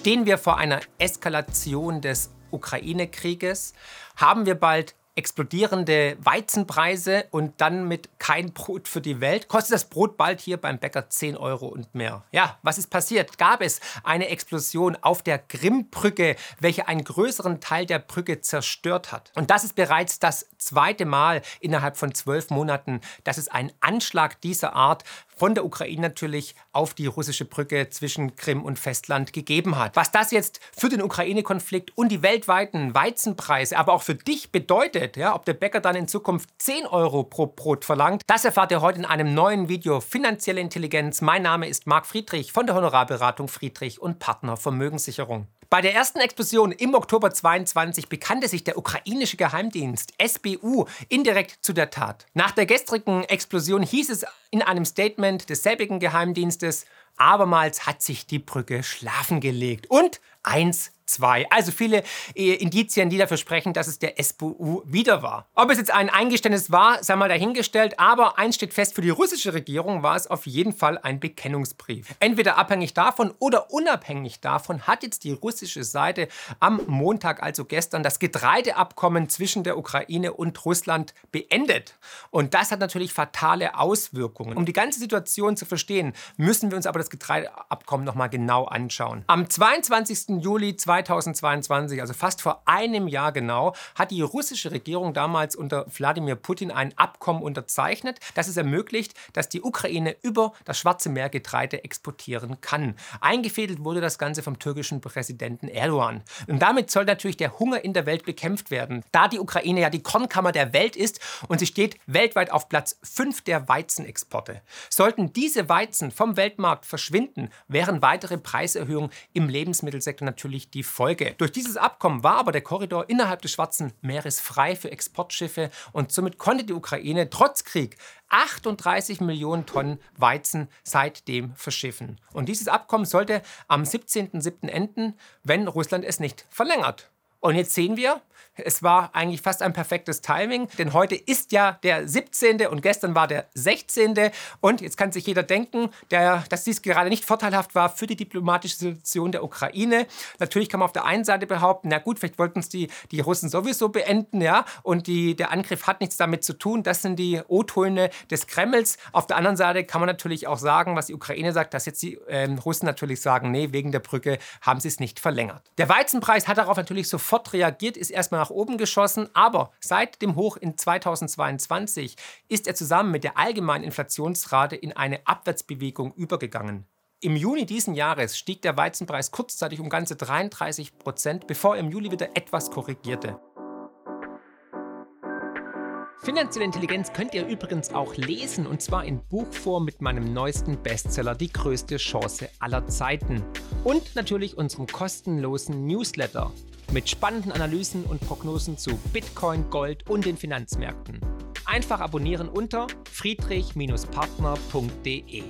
Stehen wir vor einer Eskalation des Ukraine-Krieges? Haben wir bald explodierende Weizenpreise und dann mit kein Brot für die Welt. Kostet das Brot bald hier beim Bäcker 10 Euro und mehr. Ja, was ist passiert? Gab es eine Explosion auf der Grimmbrücke, welche einen größeren Teil der Brücke zerstört hat. Und das ist bereits das zweite Mal innerhalb von zwölf Monaten, dass es einen Anschlag dieser Art von der Ukraine natürlich auf die russische Brücke zwischen Krim und Festland gegeben hat. Was das jetzt für den Ukraine-Konflikt und die weltweiten Weizenpreise, aber auch für dich bedeutet, ja, ob der Bäcker dann in Zukunft 10 Euro pro Brot verlangt, das erfahrt ihr heute in einem neuen Video Finanzielle Intelligenz. Mein Name ist Marc Friedrich von der Honorarberatung Friedrich und Partner Vermögenssicherung. Bei der ersten Explosion im Oktober 22 bekannte sich der ukrainische Geheimdienst SBU indirekt zu der Tat. Nach der gestrigen Explosion hieß es in einem Statement desselbigen Geheimdienstes, abermals hat sich die Brücke schlafen gelegt und eins 2. Also viele äh, Indizien, die dafür sprechen, dass es der SBU wieder war. Ob es jetzt ein Eingeständnis war, sei mal dahingestellt, aber eins steht fest, für die russische Regierung war es auf jeden Fall ein Bekennungsbrief. Entweder abhängig davon oder unabhängig davon hat jetzt die russische Seite am Montag, also gestern, das Getreideabkommen zwischen der Ukraine und Russland beendet. Und das hat natürlich fatale Auswirkungen. Um die ganze Situation zu verstehen, müssen wir uns aber das Getreideabkommen nochmal genau anschauen. Am 22. Juli 2020 2022, also fast vor einem Jahr genau, hat die russische Regierung damals unter Wladimir Putin ein Abkommen unterzeichnet, das es ermöglicht, dass die Ukraine über das Schwarze Meer Getreide exportieren kann. Eingefädelt wurde das Ganze vom türkischen Präsidenten Erdogan. Und damit soll natürlich der Hunger in der Welt bekämpft werden, da die Ukraine ja die Kornkammer der Welt ist und sie steht weltweit auf Platz 5 der Weizenexporte. Sollten diese Weizen vom Weltmarkt verschwinden, wären weitere Preiserhöhungen im Lebensmittelsektor natürlich die Folge. Durch dieses Abkommen war aber der Korridor innerhalb des Schwarzen Meeres frei für Exportschiffe und somit konnte die Ukraine trotz Krieg 38 Millionen Tonnen Weizen seitdem verschiffen. Und dieses Abkommen sollte am 17.07. enden, wenn Russland es nicht verlängert. Und jetzt sehen wir, es war eigentlich fast ein perfektes Timing, denn heute ist ja der 17. und gestern war der 16. Und jetzt kann sich jeder denken, der, dass dies gerade nicht vorteilhaft war für die diplomatische Situation der Ukraine. Natürlich kann man auf der einen Seite behaupten, na gut, vielleicht wollten es die, die Russen sowieso beenden, ja, und die, der Angriff hat nichts damit zu tun. Das sind die O-Töne des Kremls. Auf der anderen Seite kann man natürlich auch sagen, was die Ukraine sagt, dass jetzt die äh, Russen natürlich sagen, nee, wegen der Brücke haben sie es nicht verlängert. Der Weizenpreis hat darauf natürlich sofort reagiert, ist erstmal nach oben geschossen, aber seit dem Hoch in 2022 ist er zusammen mit der allgemeinen Inflationsrate in eine Abwärtsbewegung übergegangen. Im Juni diesen Jahres stieg der Weizenpreis kurzzeitig um ganze 33 Prozent, bevor er im Juli wieder etwas korrigierte. Finanzielle Intelligenz könnt ihr übrigens auch lesen und zwar in Buchform mit meinem neuesten Bestseller Die größte Chance aller Zeiten und natürlich unserem kostenlosen Newsletter mit spannenden Analysen und Prognosen zu Bitcoin, Gold und den Finanzmärkten. Einfach abonnieren unter friedrich-partner.de.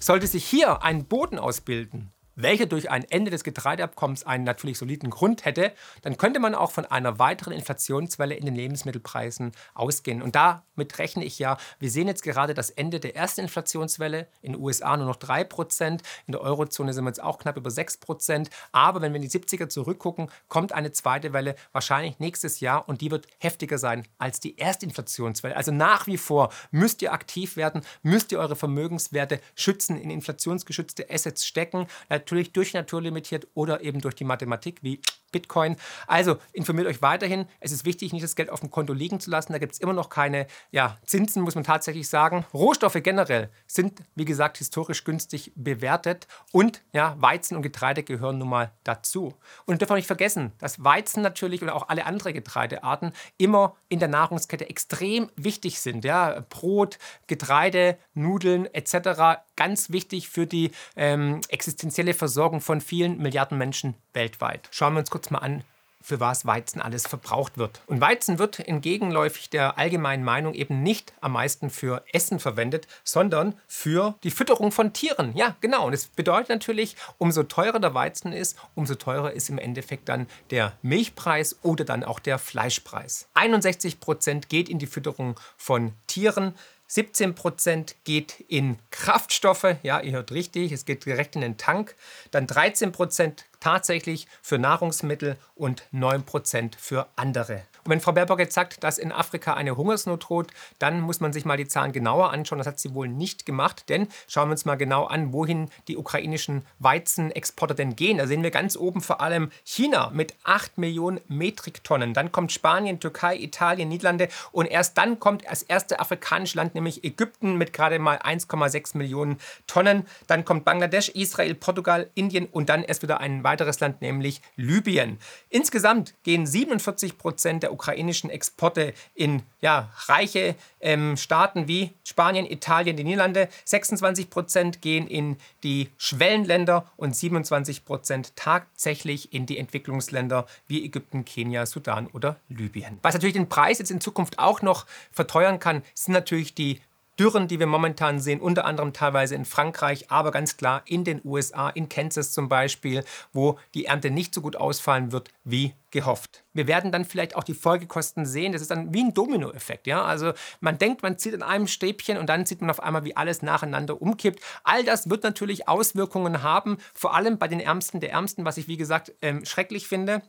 Sollte sich hier ein Boden ausbilden, welcher durch ein Ende des Getreideabkommens einen natürlich soliden Grund hätte, dann könnte man auch von einer weiteren Inflationswelle in den Lebensmittelpreisen ausgehen. Und damit rechne ich ja, wir sehen jetzt gerade das Ende der ersten Inflationswelle, in den USA nur noch 3%, in der Eurozone sind wir jetzt auch knapp über 6%, aber wenn wir in die 70er zurückgucken, kommt eine zweite Welle wahrscheinlich nächstes Jahr und die wird heftiger sein als die erste Inflationswelle. Also nach wie vor müsst ihr aktiv werden, müsst ihr eure Vermögenswerte schützen, in inflationsgeschützte Assets stecken. Natürlich natürlich durch naturlimitiert oder eben durch die Mathematik wie Bitcoin. Also informiert euch weiterhin. Es ist wichtig, nicht das Geld auf dem Konto liegen zu lassen. Da gibt es immer noch keine ja, Zinsen, muss man tatsächlich sagen. Rohstoffe generell sind, wie gesagt, historisch günstig bewertet. Und ja, Weizen und Getreide gehören nun mal dazu. Und dürfen wir nicht vergessen, dass Weizen natürlich oder auch alle anderen Getreidearten immer in der Nahrungskette extrem wichtig sind. Ja, Brot, Getreide, Nudeln etc ganz wichtig für die ähm, existenzielle Versorgung von vielen Milliarden Menschen weltweit. Schauen wir uns kurz mal an, für was Weizen alles verbraucht wird. Und Weizen wird entgegenläufig der allgemeinen Meinung eben nicht am meisten für Essen verwendet, sondern für die Fütterung von Tieren. Ja, genau. Und es bedeutet natürlich, umso teurer der Weizen ist, umso teurer ist im Endeffekt dann der Milchpreis oder dann auch der Fleischpreis. 61 Prozent geht in die Fütterung von Tieren. 17 Prozent geht in Kraftstoffe, ja, ihr hört richtig, es geht direkt in den Tank. Dann 13 Prozent tatsächlich für Nahrungsmittel und 9 Prozent für andere. Und wenn Frau Baerbock jetzt sagt, dass in Afrika eine Hungersnot droht, dann muss man sich mal die Zahlen genauer anschauen. Das hat sie wohl nicht gemacht, denn schauen wir uns mal genau an, wohin die ukrainischen Weizenexporte denn gehen. Da sehen wir ganz oben vor allem China mit 8 Millionen Metriktonnen. Dann kommt Spanien, Türkei, Italien, Niederlande und erst dann kommt das erste afrikanische Land, nämlich Ägypten mit gerade mal 1,6 Millionen Tonnen. Dann kommt Bangladesch, Israel, Portugal, Indien und dann erst wieder ein weiteres Land, nämlich Libyen. Insgesamt gehen 47 Prozent der der ukrainischen Exporte in ja, reiche ähm, Staaten wie Spanien, Italien, die Niederlande. 26 Prozent gehen in die Schwellenländer und 27 Prozent tatsächlich in die Entwicklungsländer wie Ägypten, Kenia, Sudan oder Libyen. Was natürlich den Preis jetzt in Zukunft auch noch verteuern kann, sind natürlich die Dürren, die wir momentan sehen, unter anderem teilweise in Frankreich, aber ganz klar in den USA, in Kansas zum Beispiel, wo die Ernte nicht so gut ausfallen wird wie gehofft. Wir werden dann vielleicht auch die Folgekosten sehen. Das ist dann wie ein Dominoeffekt. Ja? Also man denkt, man zieht in einem Stäbchen und dann sieht man auf einmal, wie alles nacheinander umkippt. All das wird natürlich Auswirkungen haben, vor allem bei den Ärmsten der Ärmsten, was ich wie gesagt ähm, schrecklich finde.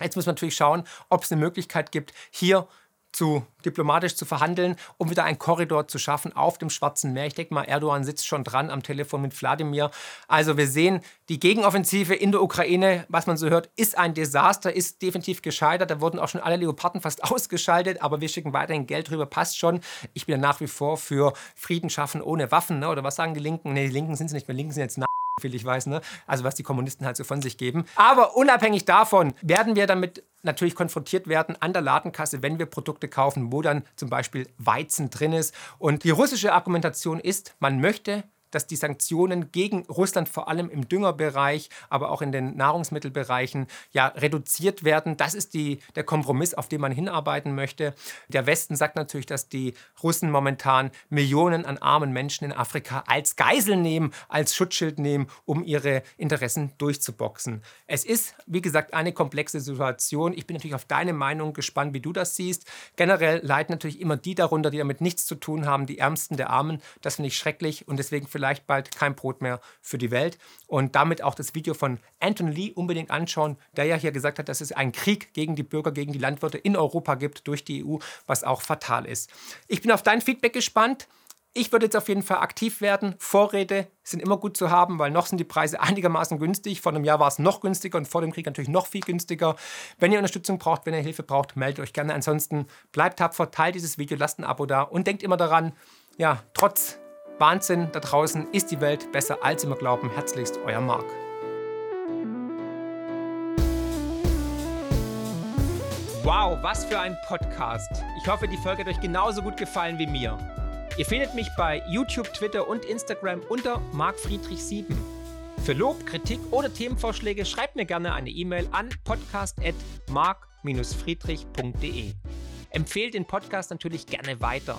Jetzt muss man natürlich schauen, ob es eine Möglichkeit gibt, hier zu diplomatisch zu verhandeln, um wieder einen Korridor zu schaffen auf dem Schwarzen Meer. Ich denke mal, Erdogan sitzt schon dran am Telefon mit Wladimir. Also wir sehen, die Gegenoffensive in der Ukraine, was man so hört, ist ein Desaster, ist definitiv gescheitert. Da wurden auch schon alle Leoparden fast ausgeschaltet, aber wir schicken weiterhin Geld rüber, passt schon. Ich bin ja nach wie vor für Frieden schaffen ohne Waffen, ne? oder was sagen die Linken? Ne, die Linken sind es nicht mehr, Linken sind jetzt nach viel ich weiß, ne? Also was die Kommunisten halt so von sich geben. Aber unabhängig davon werden wir damit natürlich konfrontiert werden an der Ladenkasse, wenn wir Produkte kaufen, wo dann zum Beispiel Weizen drin ist. Und die russische Argumentation ist, man möchte dass die Sanktionen gegen Russland vor allem im Düngerbereich, aber auch in den Nahrungsmittelbereichen ja reduziert werden. Das ist die, der Kompromiss, auf den man hinarbeiten möchte. Der Westen sagt natürlich, dass die Russen momentan Millionen an armen Menschen in Afrika als Geisel nehmen, als Schutzschild nehmen, um ihre Interessen durchzuboxen. Es ist, wie gesagt, eine komplexe Situation. Ich bin natürlich auf deine Meinung gespannt, wie du das siehst. Generell leiden natürlich immer die darunter, die damit nichts zu tun haben, die Ärmsten der Armen. Das finde ich schrecklich und deswegen vielleicht vielleicht bald kein Brot mehr für die Welt. Und damit auch das Video von Anthony Lee unbedingt anschauen, der ja hier gesagt hat, dass es einen Krieg gegen die Bürger, gegen die Landwirte in Europa gibt durch die EU, was auch fatal ist. Ich bin auf dein Feedback gespannt. Ich würde jetzt auf jeden Fall aktiv werden. Vorräte sind immer gut zu haben, weil noch sind die Preise einigermaßen günstig. Vor einem Jahr war es noch günstiger und vor dem Krieg natürlich noch viel günstiger. Wenn ihr Unterstützung braucht, wenn ihr Hilfe braucht, meldet euch gerne. Ansonsten bleibt tapfer, teilt dieses Video, lasst ein Abo da und denkt immer daran, ja, trotz Wahnsinn, da draußen ist die Welt besser, als immer glauben. Herzlichst, euer Marc. Wow, was für ein Podcast. Ich hoffe, die Folge hat euch genauso gut gefallen wie mir. Ihr findet mich bei YouTube, Twitter und Instagram unter markfriedrich7. Für Lob, Kritik oder Themenvorschläge schreibt mir gerne eine E-Mail an podcast.mark-friedrich.de. Empfehlt den Podcast natürlich gerne weiter.